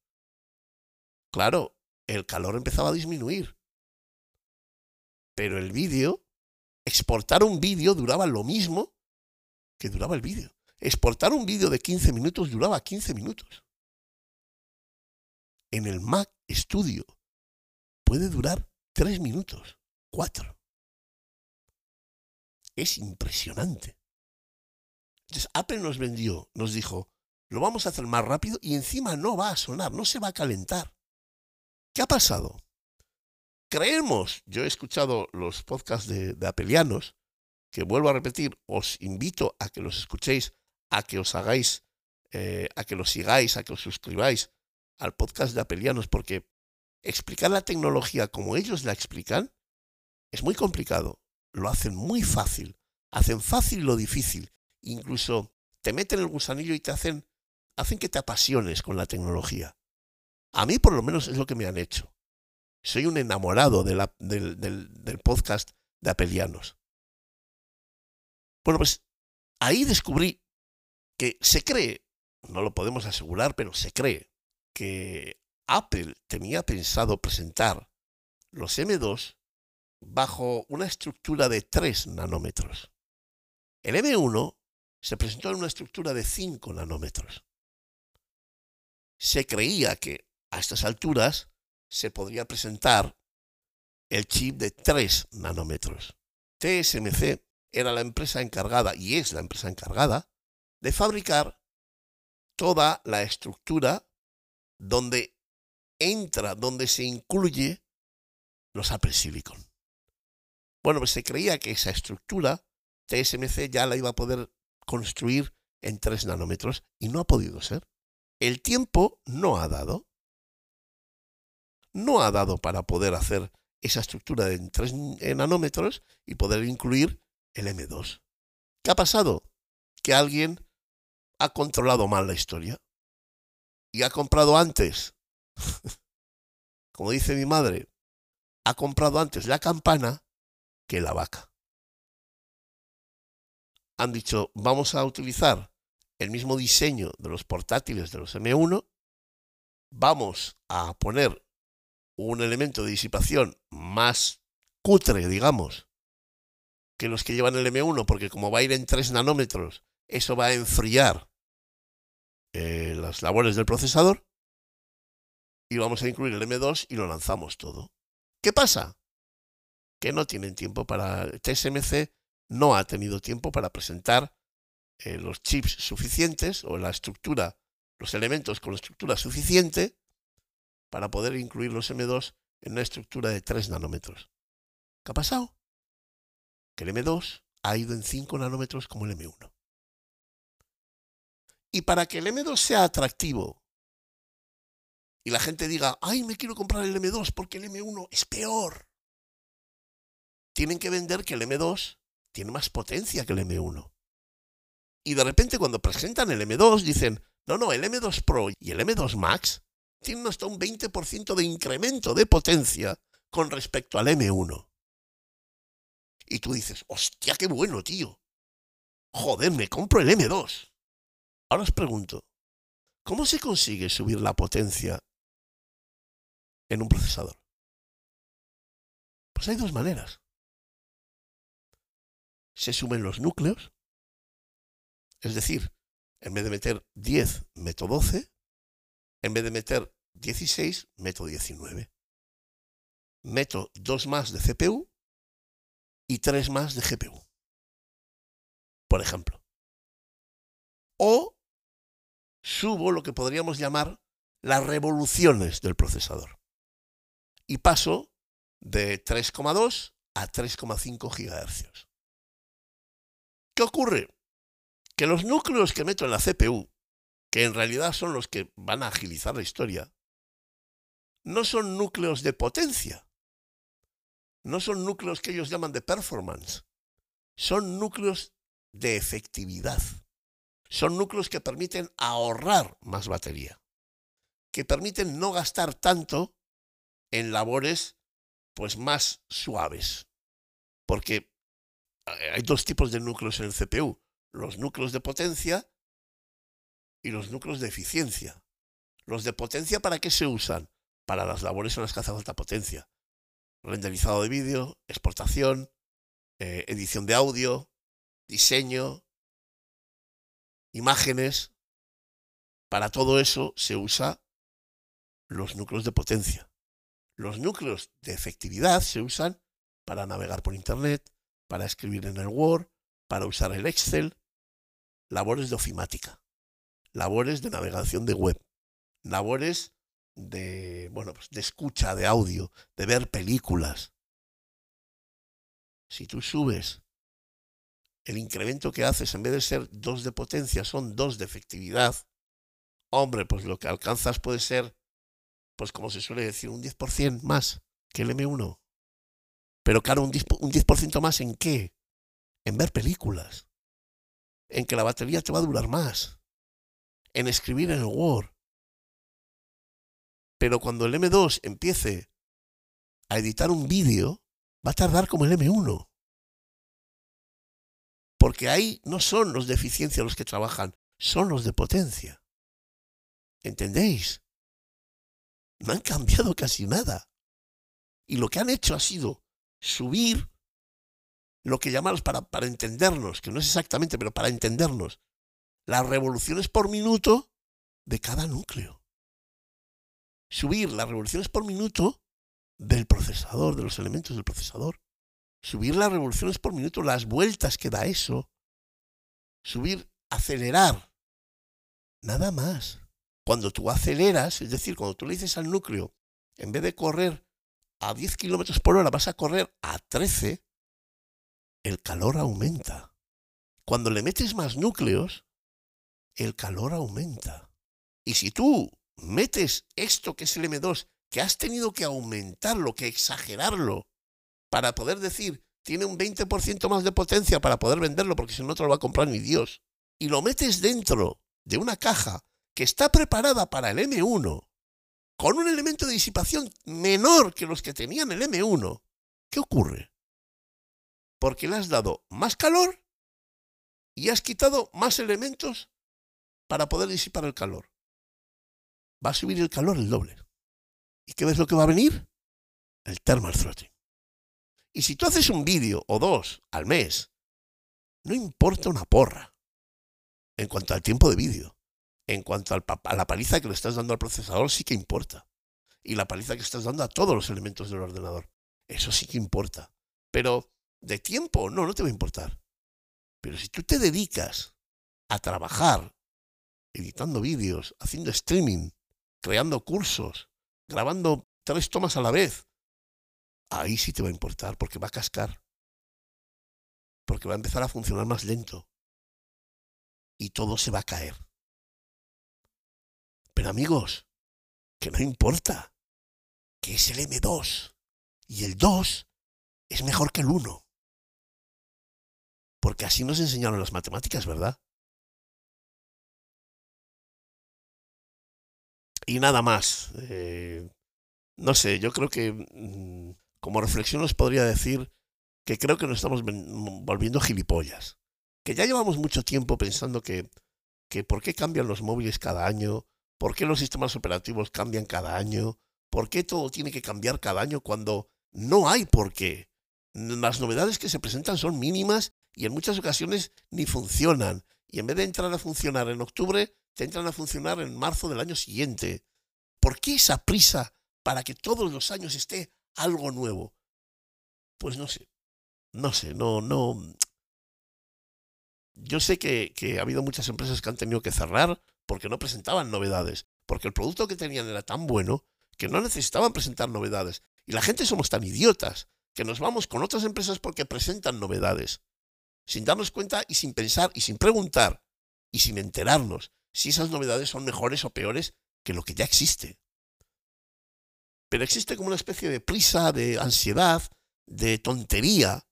Claro, el calor empezaba a disminuir. Pero el vídeo, exportar un vídeo duraba lo mismo que duraba el vídeo. Exportar un vídeo de 15 minutos duraba 15 minutos. En el Mac Studio puede durar 3 minutos, 4. Es impresionante. Entonces Apple nos vendió, nos dijo, lo vamos a hacer más rápido y encima no va a sonar, no se va a calentar. ¿Qué ha pasado? Creemos, yo he escuchado los podcasts de, de apelianos, que vuelvo a repetir, os invito a que los escuchéis, a que os hagáis, eh, a que los sigáis, a que os suscribáis al podcast de apelianos, porque explicar la tecnología como ellos la explican es muy complicado. Lo hacen muy fácil. Hacen fácil lo difícil. Incluso te meten el gusanillo y te hacen, hacen que te apasiones con la tecnología. A mí por lo menos es lo que me han hecho. Soy un enamorado del, del podcast de Apelianos. Bueno, pues ahí descubrí que se cree, no lo podemos asegurar, pero se cree que Apple tenía pensado presentar los M2 bajo una estructura de 3 nanómetros. El M1 se presentó en una estructura de 5 nanómetros. Se creía que a estas alturas se podría presentar el chip de 3 nanómetros. TSMC era la empresa encargada, y es la empresa encargada, de fabricar toda la estructura donde entra, donde se incluye los Apple Silicon. Bueno, pues se creía que esa estructura TSMC ya la iba a poder construir en 3 nanómetros y no ha podido ser. El tiempo no ha dado. No ha dado para poder hacer esa estructura en 3 nanómetros y poder incluir el M2. ¿Qué ha pasado? Que alguien ha controlado mal la historia y ha comprado antes, como dice mi madre, ha comprado antes la campana que la vaca. Han dicho, vamos a utilizar el mismo diseño de los portátiles de los M1, vamos a poner un elemento de disipación más cutre, digamos, que los que llevan el M1, porque como va a ir en 3 nanómetros, eso va a enfriar eh, las labores del procesador. Y vamos a incluir el M2 y lo lanzamos todo. ¿Qué pasa? Que no tienen tiempo para... TSMC no ha tenido tiempo para presentar eh, los chips suficientes o la estructura, los elementos con estructura suficiente para poder incluir los M2 en una estructura de 3 nanómetros. ¿Qué ha pasado? que el M2 ha ido en 5 nanómetros como el M1. Y para que el M2 sea atractivo y la gente diga, ay, me quiero comprar el M2 porque el M1 es peor, tienen que vender que el M2 tiene más potencia que el M1. Y de repente cuando presentan el M2 dicen, no, no, el M2 Pro y el M2 Max tienen hasta un 20% de incremento de potencia con respecto al M1. Y tú dices, hostia, qué bueno, tío. Joder, me compro el M2. Ahora os pregunto, ¿cómo se consigue subir la potencia en un procesador? Pues hay dos maneras. Se sumen los núcleos, es decir, en vez de meter 10, meto 12, en vez de meter 16, meto 19. Meto dos más de CPU y tres más de GPU. Por ejemplo. O subo lo que podríamos llamar las revoluciones del procesador. Y paso de 3,2 a 3,5 GHz. ¿Qué ocurre? Que los núcleos que meto en la CPU, que en realidad son los que van a agilizar la historia, no son núcleos de potencia, no son núcleos que ellos llaman de performance, son núcleos de efectividad. Son núcleos que permiten ahorrar más batería, que permiten no gastar tanto en labores pues más suaves. Porque hay dos tipos de núcleos en el CPU, los núcleos de potencia y los núcleos de eficiencia. Los de potencia, ¿para qué se usan? Para las labores en las que hace falta potencia. Renderizado de vídeo, exportación, eh, edición de audio, diseño, imágenes. Para todo eso se usa los núcleos de potencia. Los núcleos de efectividad se usan para navegar por Internet, para escribir en el Word, para usar el Excel, labores de ofimática, labores de navegación de web, labores de, bueno, pues de escucha de audio, de ver películas. Si tú subes el incremento que haces, en vez de ser dos de potencia, son dos de efectividad, hombre, pues lo que alcanzas puede ser, pues como se suele decir, un 10% más que el M1. Pero claro, un 10%, un 10 más en qué? En ver películas. En que la batería te va a durar más. En escribir en el Word. Pero cuando el M2 empiece a editar un vídeo, va a tardar como el M1. Porque ahí no son los de eficiencia los que trabajan, son los de potencia. ¿Entendéis? No han cambiado casi nada. Y lo que han hecho ha sido subir lo que llamamos para, para entendernos, que no es exactamente, pero para entendernos, las revoluciones por minuto de cada núcleo. Subir las revoluciones por minuto del procesador, de los elementos del procesador. Subir las revoluciones por minuto, las vueltas que da eso. Subir, acelerar. Nada más. Cuando tú aceleras, es decir, cuando tú le dices al núcleo, en vez de correr a 10 kilómetros por hora vas a correr a 13, el calor aumenta. Cuando le metes más núcleos, el calor aumenta. Y si tú metes esto que es el M2, que has tenido que aumentarlo, que exagerarlo, para poder decir, tiene un 20% más de potencia para poder venderlo, porque si no te lo va a comprar ni Dios, y lo metes dentro de una caja que está preparada para el M1, con un elemento de disipación menor que los que tenían el M1, ¿qué ocurre? Porque le has dado más calor y has quitado más elementos para poder disipar el calor. Va a subir el calor el doble. ¿Y qué ves lo que va a venir? El thermal throttling. Y si tú haces un vídeo o dos al mes, no importa una porra en cuanto al tiempo de vídeo en cuanto a la paliza que le estás dando al procesador, sí que importa. Y la paliza que estás dando a todos los elementos del ordenador. Eso sí que importa. Pero de tiempo, no, no te va a importar. Pero si tú te dedicas a trabajar editando vídeos, haciendo streaming, creando cursos, grabando tres tomas a la vez, ahí sí te va a importar porque va a cascar. Porque va a empezar a funcionar más lento. Y todo se va a caer. Pero amigos, que no importa, que es el M2. Y el 2 es mejor que el 1. Porque así nos enseñaron las matemáticas, ¿verdad? Y nada más. Eh, no sé, yo creo que mm, como reflexión os podría decir que creo que nos estamos volviendo gilipollas. Que ya llevamos mucho tiempo pensando que, que por qué cambian los móviles cada año, ¿Por qué los sistemas operativos cambian cada año? ¿Por qué todo tiene que cambiar cada año cuando no hay por qué? Las novedades que se presentan son mínimas y en muchas ocasiones ni funcionan. Y en vez de entrar a funcionar en octubre, te entran a funcionar en marzo del año siguiente. ¿Por qué esa prisa para que todos los años esté algo nuevo? Pues no sé. No sé, no, no. Yo sé que, que ha habido muchas empresas que han tenido que cerrar porque no presentaban novedades, porque el producto que tenían era tan bueno que no necesitaban presentar novedades. Y la gente somos tan idiotas que nos vamos con otras empresas porque presentan novedades, sin darnos cuenta y sin pensar y sin preguntar y sin enterarnos si esas novedades son mejores o peores que lo que ya existe. Pero existe como una especie de prisa, de ansiedad, de tontería,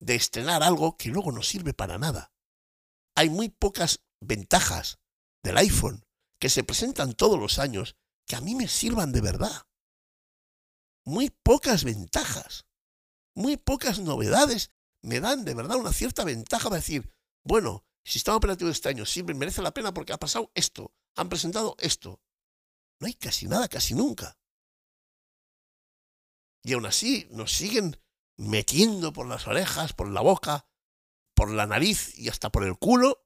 de estrenar algo que luego no sirve para nada. Hay muy pocas ventajas del iPhone que se presentan todos los años que a mí me sirvan de verdad. Muy pocas ventajas, muy pocas novedades me dan de verdad una cierta ventaja de decir, bueno, sistema operativo de este año siempre merece la pena porque ha pasado esto, han presentado esto. No hay casi nada, casi nunca. Y aún así nos siguen metiendo por las orejas, por la boca, por la nariz y hasta por el culo.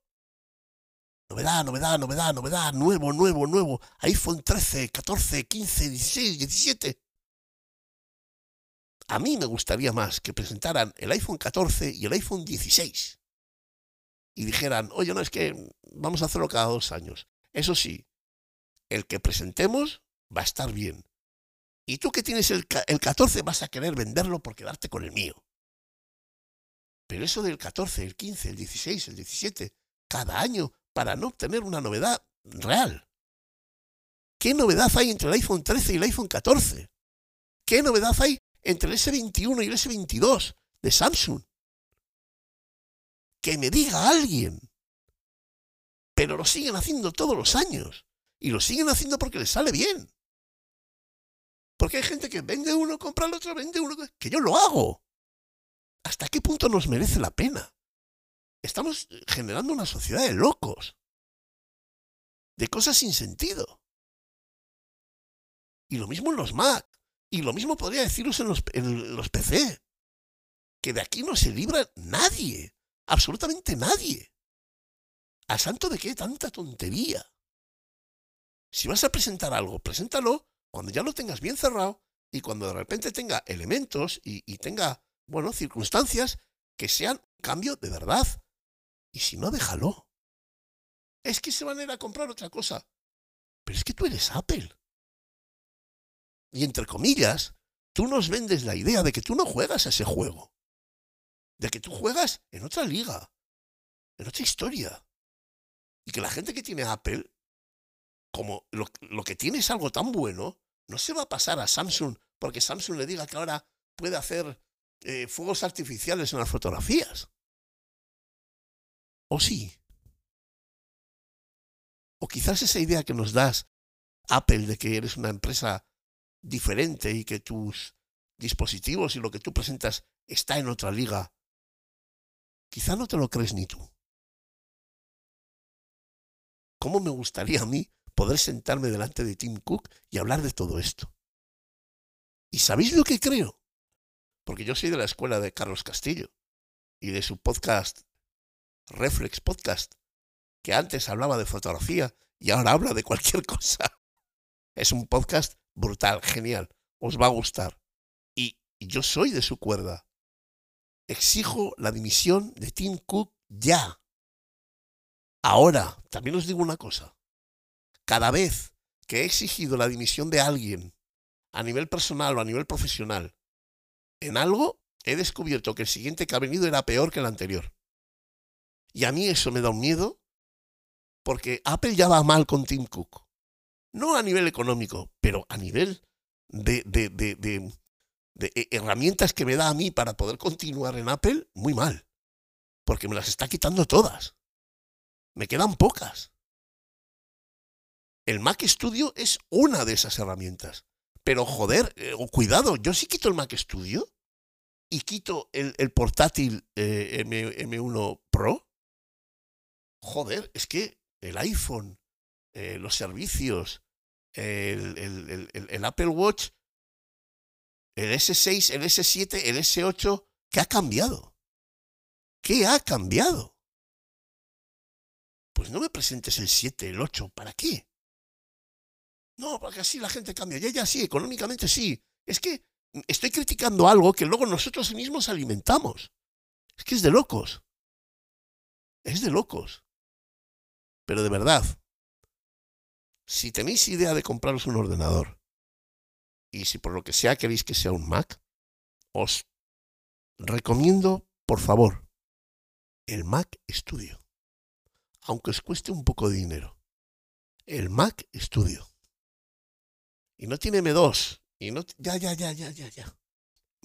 Novedad, novedad, novedad, novedad, nuevo, nuevo, nuevo. iPhone 13, 14, 15, 16, 17. A mí me gustaría más que presentaran el iPhone 14 y el iPhone 16. Y dijeran, oye, no, es que vamos a hacerlo cada dos años. Eso sí, el que presentemos va a estar bien. Y tú que tienes el, el 14 vas a querer venderlo por quedarte con el mío. Pero eso del 14, el 15, el 16, el 17, cada año, para no obtener una novedad real. ¿Qué novedad hay entre el iPhone 13 y el iPhone 14? ¿Qué novedad hay entre el S21 y el S22 de Samsung. Que me diga alguien. Pero lo siguen haciendo todos los años. Y lo siguen haciendo porque les sale bien. Porque hay gente que vende uno, compra el otro, vende uno, que yo lo hago. ¿Hasta qué punto nos merece la pena? Estamos generando una sociedad de locos. De cosas sin sentido. Y lo mismo en los Mac. Y lo mismo podría deciros en los, en los PC. Que de aquí no se libra nadie. Absolutamente nadie. ¿A santo de qué tanta tontería? Si vas a presentar algo, preséntalo cuando ya lo tengas bien cerrado y cuando de repente tenga elementos y, tenga, bueno, circunstancias que sean cambio de verdad. Y si no, déjalo. Es que se van a ir a comprar otra cosa. Pero es que tú eres Apple. Y entre comillas, tú nos vendes la idea de que tú no juegas a ese juego. De que tú juegas en otra liga, en otra historia. Y que la gente que tiene Apple, como lo, que tiene es algo tan bueno, no se va a pasar a Samsung porque Samsung le diga que ahora puede hacer eh, fuegos artificiales en las fotografías. ¿O sí? O quizás esa idea que nos das, Apple, de que eres una empresa diferente y que tus dispositivos y lo que tú presentas está en otra liga, quizá no te lo crees ni tú. ¿Cómo me gustaría a mí poder sentarme delante de Tim Cook y hablar de todo esto? ¿Y sabéis lo que creo? Porque yo soy de la escuela de Carlos Castillo y de su podcast, Reflex Podcast, que antes hablaba de fotografía y ahora habla de cualquier cosa. Es un podcast brutal, genial, os va a gustar. Y yo soy de su cuerda. Exijo la dimisión de Tim Cook ya. Ahora, también os digo una cosa. Cada vez que he exigido la dimisión de alguien, a nivel personal o a nivel profesional, en algo, he descubierto que el siguiente que ha venido era peor que el anterior. Y a mí eso me da un miedo, porque Apple ya va mal con Tim Cook no a nivel económico, pero a nivel de, de, herramientas que me da a mí para poder continuar en Apple, muy mal. Porque me las está quitando todas. Me quedan pocas. El Mac Studio es una de esas herramientas. Pero joder, eh, cuidado, yo sí quito el Mac Studio y quito el, portátil eh, M, M1 Pro. Joder, es que el iPhone, eh, los servicios, el, el, Apple Watch, el S6, el S7, el S8, ¿qué ha cambiado? ¿Qué ha cambiado? Pues no me presentes el 7, el 8, ¿para qué? No, porque así la gente cambia. Ya, ya, sí, económicamente sí. Es que estoy criticando algo que luego nosotros mismos alimentamos. Es que es de locos. Es de locos. Pero de verdad, si tenéis idea de compraros un ordenador y si por lo que sea queréis que sea un Mac, os recomiendo, por favor, el Mac Studio. Aunque os cueste un poco de dinero. El Mac Studio. Y no tiene M2. Y no, ya, ya, ya, ya, ya, ya.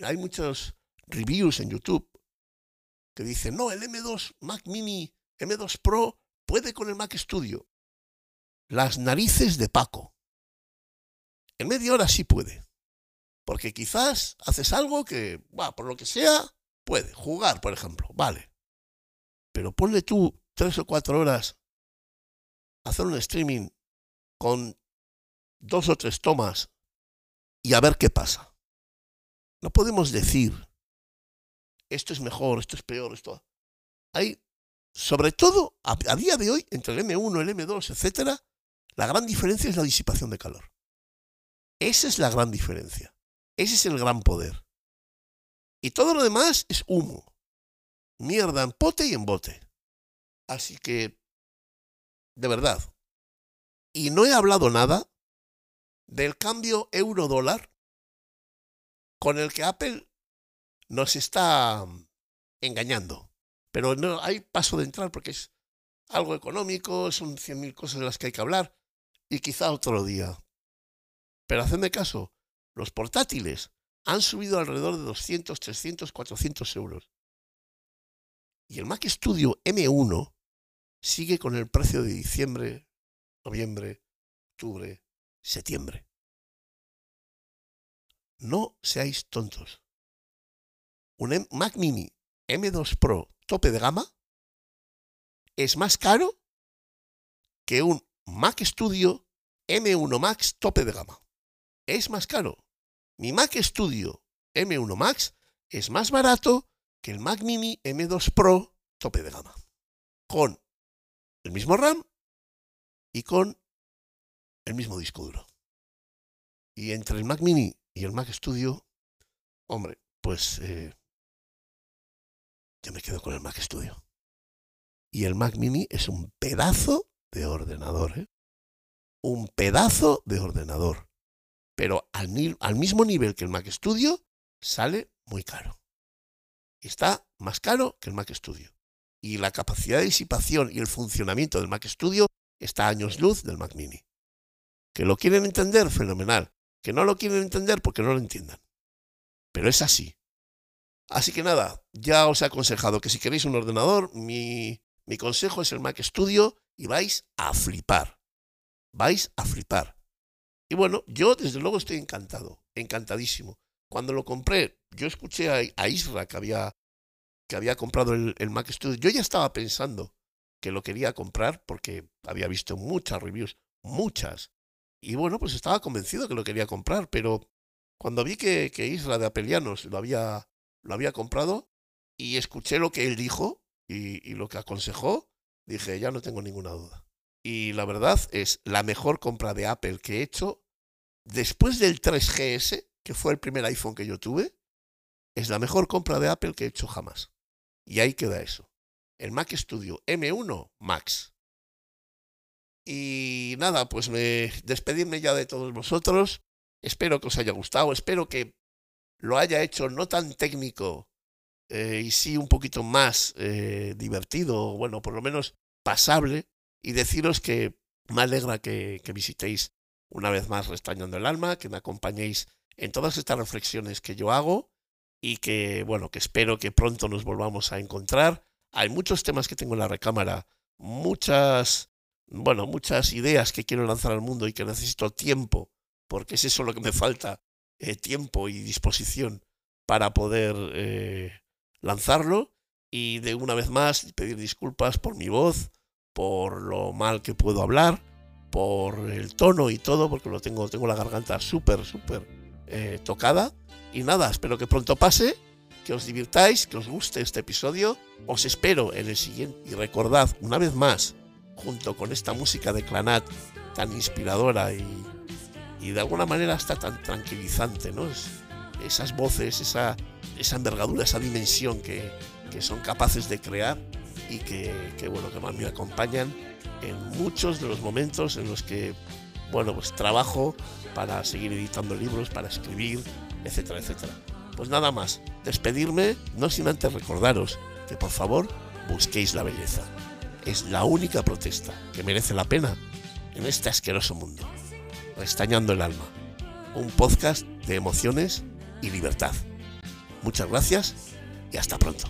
Hay muchos reviews en YouTube que dicen, no, el M2 Mac Mini, M2 Pro puede con el Mac Studio las narices de Paco. En media hora sí puede. Porque quizás haces algo que, va, por lo que sea, puede. Jugar, por ejemplo, vale. pero ponle tú tres o cuatro horas a hacer un streaming con dos o tres tomas y a ver qué pasa. No podemos decir esto es mejor, esto es peor, esto. Hay, sobre todo, a, día de hoy, entre el M1, el M2, etcétera, la gran diferencia es la disipación de calor. Esa es la gran diferencia. Ese es el gran poder. Y todo lo demás es humo. Mierda en pote y en bote. Así que, de verdad. Y no he hablado nada del cambio euro-dólar con el que Apple nos está engañando. Pero no hay paso de entrar porque es algo económico, son 100.000 cosas de las que hay que hablar y quizá otro día. Pero hacedme caso, los portátiles han subido alrededor de 200, 300, 400 euros. Y el Mac Studio M1 sigue con el precio de diciembre, noviembre, octubre, septiembre. No seáis tontos. Un Mac Mini M2 Pro tope de gama es más caro que un Mac Studio M1 Max tope de gama. Es más caro. Mi Mac Studio M1 Max es más barato que el Mac Mini M2 Pro tope de gama. Con el mismo RAM y con el mismo disco duro. Y entre el Mac Mini y el Mac Studio, hombre, pues eh, yo me quedo con el Mac Studio. Y el Mac Mini es un pedazo de ordenador, ¿eh? Un pedazo de ordenador. Pero al, al mismo nivel que el Mac Studio, sale muy caro. Está más caro que el Mac Studio. Y la capacidad de disipación y el funcionamiento del Mac Studio está a años luz del Mac Mini. Que lo quieren entender, fenomenal. Que no lo quieren entender porque no lo entiendan. Pero es así. Así que nada, ya os he aconsejado que si queréis un ordenador, mi, mi consejo es el Mac Studio y vais a flipar. Vais a flipar. Y bueno, yo desde luego estoy encantado, encantadísimo. Cuando lo compré, yo escuché a, Isra que había, que había comprado el, el, Mac Studio. Yo ya estaba pensando que lo quería comprar porque había visto muchas reviews, muchas. Y bueno, pues estaba convencido que lo quería comprar, pero cuando vi que, Isra de Apelianos lo había, lo había comprado y escuché lo que él dijo y, y lo que aconsejó, dije, ya no tengo ninguna duda. Y la verdad es la mejor compra de Apple que he hecho después del 3GS, que fue el primer iPhone que yo tuve, es la mejor compra de Apple que he hecho jamás. Y ahí queda eso. El Mac Studio M1 Max. Y nada, pues me despedirme ya de todos vosotros. Espero que os haya gustado, espero que lo haya hecho no tan técnico eh, y sí un poquito más eh, divertido, bueno, por lo menos pasable y deciros que me alegra que, que visitéis una vez más Restañando el Alma, que me acompañéis en todas estas reflexiones que yo hago y que, bueno, que espero que pronto nos volvamos a encontrar. Hay muchos temas que tengo en la recámara, muchas, bueno, muchas ideas que quiero lanzar al mundo y que necesito tiempo, porque es eso lo que me falta, eh, tiempo y disposición para poder eh, lanzarlo. Y de una vez más pedir disculpas por mi voz, por lo mal que puedo hablar, por el tono y todo, porque lo tengo, tengo la garganta súper, súper eh, tocada. Y nada, espero que pronto pase, que os divirtáis, que os guste este episodio. Os espero en el siguiente. Y recordad, una vez más, junto con esta música de Clanat tan inspiradora y, y de alguna manera está tan tranquilizante, ¿no? esas voces, esa, esa envergadura, esa dimensión que, que son capaces de crear y que, bueno, que me acompañan en muchos de los momentos en los que, bueno, pues trabajo para seguir editando libros, para escribir, etcétera, etcétera. Pues nada más, despedirme, no sin antes recordaros que por favor busquéis la belleza. Es la única protesta que merece la pena en este asqueroso mundo. Restañando el alma. Un podcast de emociones y libertad. Muchas gracias y hasta pronto.